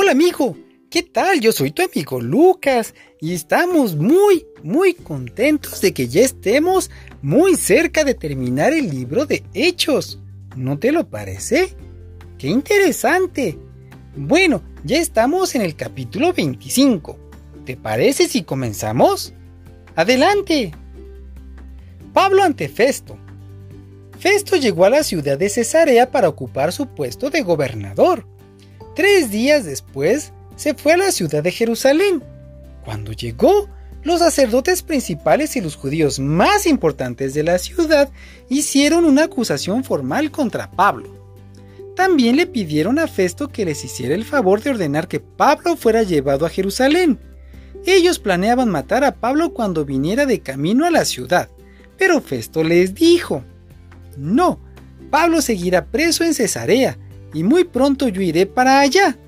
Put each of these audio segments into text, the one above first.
Hola amigo, ¿qué tal? Yo soy tu amigo Lucas y estamos muy, muy contentos de que ya estemos muy cerca de terminar el libro de Hechos. ¿No te lo parece? ¡Qué interesante! Bueno, ya estamos en el capítulo 25. ¿Te parece si comenzamos? ¡Adelante! Pablo ante Festo. Festo llegó a la ciudad de Cesarea para ocupar su puesto de gobernador. Tres días después, se fue a la ciudad de Jerusalén. Cuando llegó, los sacerdotes principales y los judíos más importantes de la ciudad hicieron una acusación formal contra Pablo. También le pidieron a Festo que les hiciera el favor de ordenar que Pablo fuera llevado a Jerusalén. Ellos planeaban matar a Pablo cuando viniera de camino a la ciudad, pero Festo les dijo, no, Pablo seguirá preso en Cesarea, y muy pronto yo iré para allá.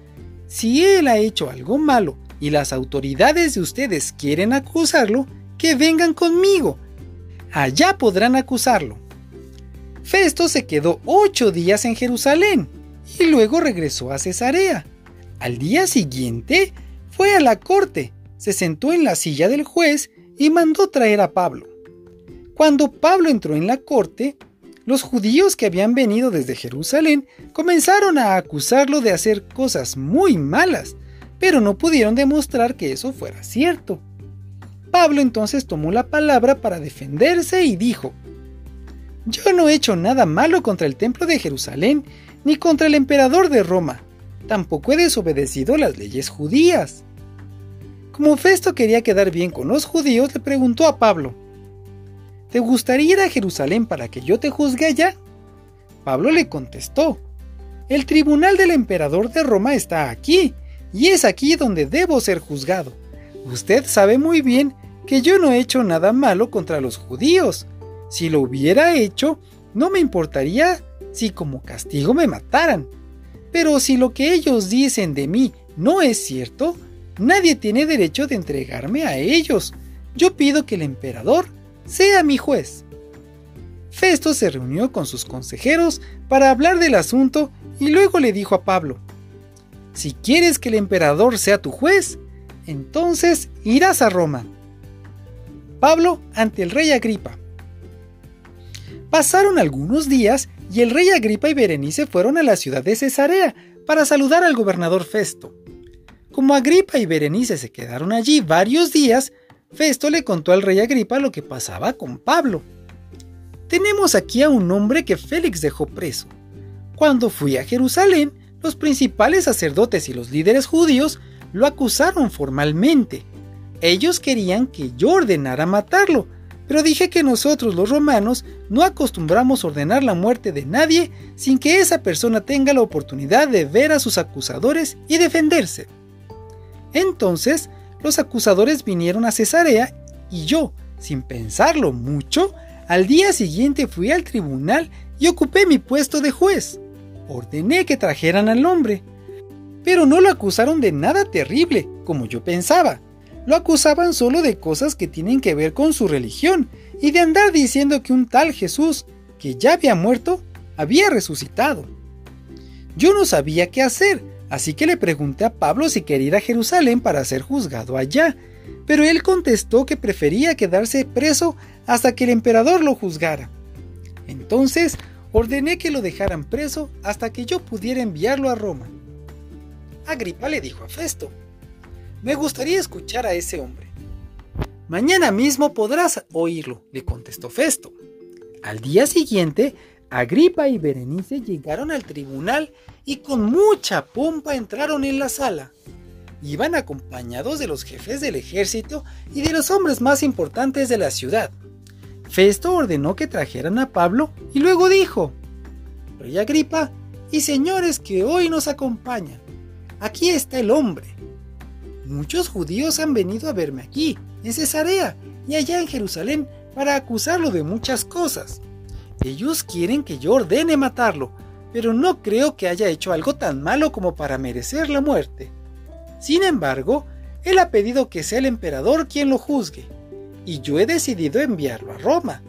Si él ha hecho algo malo y las autoridades de ustedes quieren acusarlo, que vengan conmigo. Allá podrán acusarlo. Festo se quedó ocho días en Jerusalén y luego regresó a Cesarea. Al día siguiente fue a la corte, se sentó en la silla del juez y mandó traer a Pablo. Cuando Pablo entró en la corte, los judíos que habían venido desde Jerusalén comenzaron a acusarlo de hacer cosas muy malas, pero no pudieron demostrar que eso fuera cierto. Pablo entonces tomó la palabra para defenderse y dijo, Yo no he hecho nada malo contra el templo de Jerusalén, ni contra el emperador de Roma, tampoco he desobedecido las leyes judías. Como Festo quería quedar bien con los judíos, le preguntó a Pablo, ¿Te gustaría ir a Jerusalén para que yo te juzgue allá? Pablo le contestó, El tribunal del emperador de Roma está aquí, y es aquí donde debo ser juzgado. Usted sabe muy bien que yo no he hecho nada malo contra los judíos. Si lo hubiera hecho, no me importaría si como castigo me mataran. Pero si lo que ellos dicen de mí no es cierto, nadie tiene derecho de entregarme a ellos. Yo pido que el emperador sea mi juez. Festo se reunió con sus consejeros para hablar del asunto y luego le dijo a Pablo, Si quieres que el emperador sea tu juez, entonces irás a Roma. Pablo ante el rey Agripa. Pasaron algunos días y el rey Agripa y Berenice fueron a la ciudad de Cesarea para saludar al gobernador Festo. Como Agripa y Berenice se quedaron allí varios días, Festo le contó al rey Agripa lo que pasaba con Pablo. Tenemos aquí a un hombre que Félix dejó preso. Cuando fui a Jerusalén, los principales sacerdotes y los líderes judíos lo acusaron formalmente. Ellos querían que yo ordenara matarlo, pero dije que nosotros los romanos no acostumbramos ordenar la muerte de nadie sin que esa persona tenga la oportunidad de ver a sus acusadores y defenderse. Entonces los acusadores vinieron a Cesarea y yo, sin pensarlo mucho, al día siguiente fui al tribunal y ocupé mi puesto de juez. Ordené que trajeran al hombre. Pero no lo acusaron de nada terrible, como yo pensaba. Lo acusaban solo de cosas que tienen que ver con su religión y de andar diciendo que un tal Jesús, que ya había muerto, había resucitado. Yo no sabía qué hacer, Así que le pregunté a Pablo si quería ir a Jerusalén para ser juzgado allá, pero él contestó que prefería quedarse preso hasta que el emperador lo juzgara. Entonces ordené que lo dejaran preso hasta que yo pudiera enviarlo a Roma. Agripa le dijo a Festo, me gustaría escuchar a ese hombre. Mañana mismo podrás oírlo, le contestó Festo. Al día siguiente, Agripa y Berenice llegaron al tribunal y con mucha pompa entraron en la sala. Iban acompañados de los jefes del ejército y de los hombres más importantes de la ciudad. Festo ordenó que trajeran a Pablo y luego dijo, Rey Agripa y señores que hoy nos acompañan, aquí está el hombre. Muchos judíos han venido a verme aquí, en Cesarea y allá en Jerusalén, para acusarlo de muchas cosas. Ellos quieren que yo ordene matarlo, pero no creo que haya hecho algo tan malo como para merecer la muerte. Sin embargo, él ha pedido que sea el emperador quien lo juzgue, y yo he decidido enviarlo a Roma.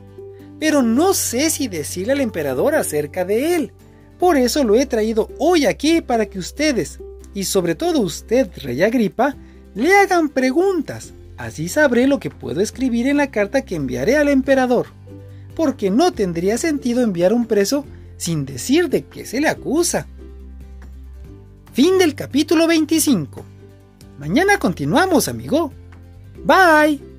Pero no sé si decirle al emperador acerca de él. Por eso lo he traído hoy aquí para que ustedes, y sobre todo usted, Rey Agripa, le hagan preguntas. Así sabré lo que puedo escribir en la carta que enviaré al emperador. Porque no tendría sentido enviar un preso sin decir de qué se le acusa. Fin del capítulo 25. Mañana continuamos, amigo. Bye.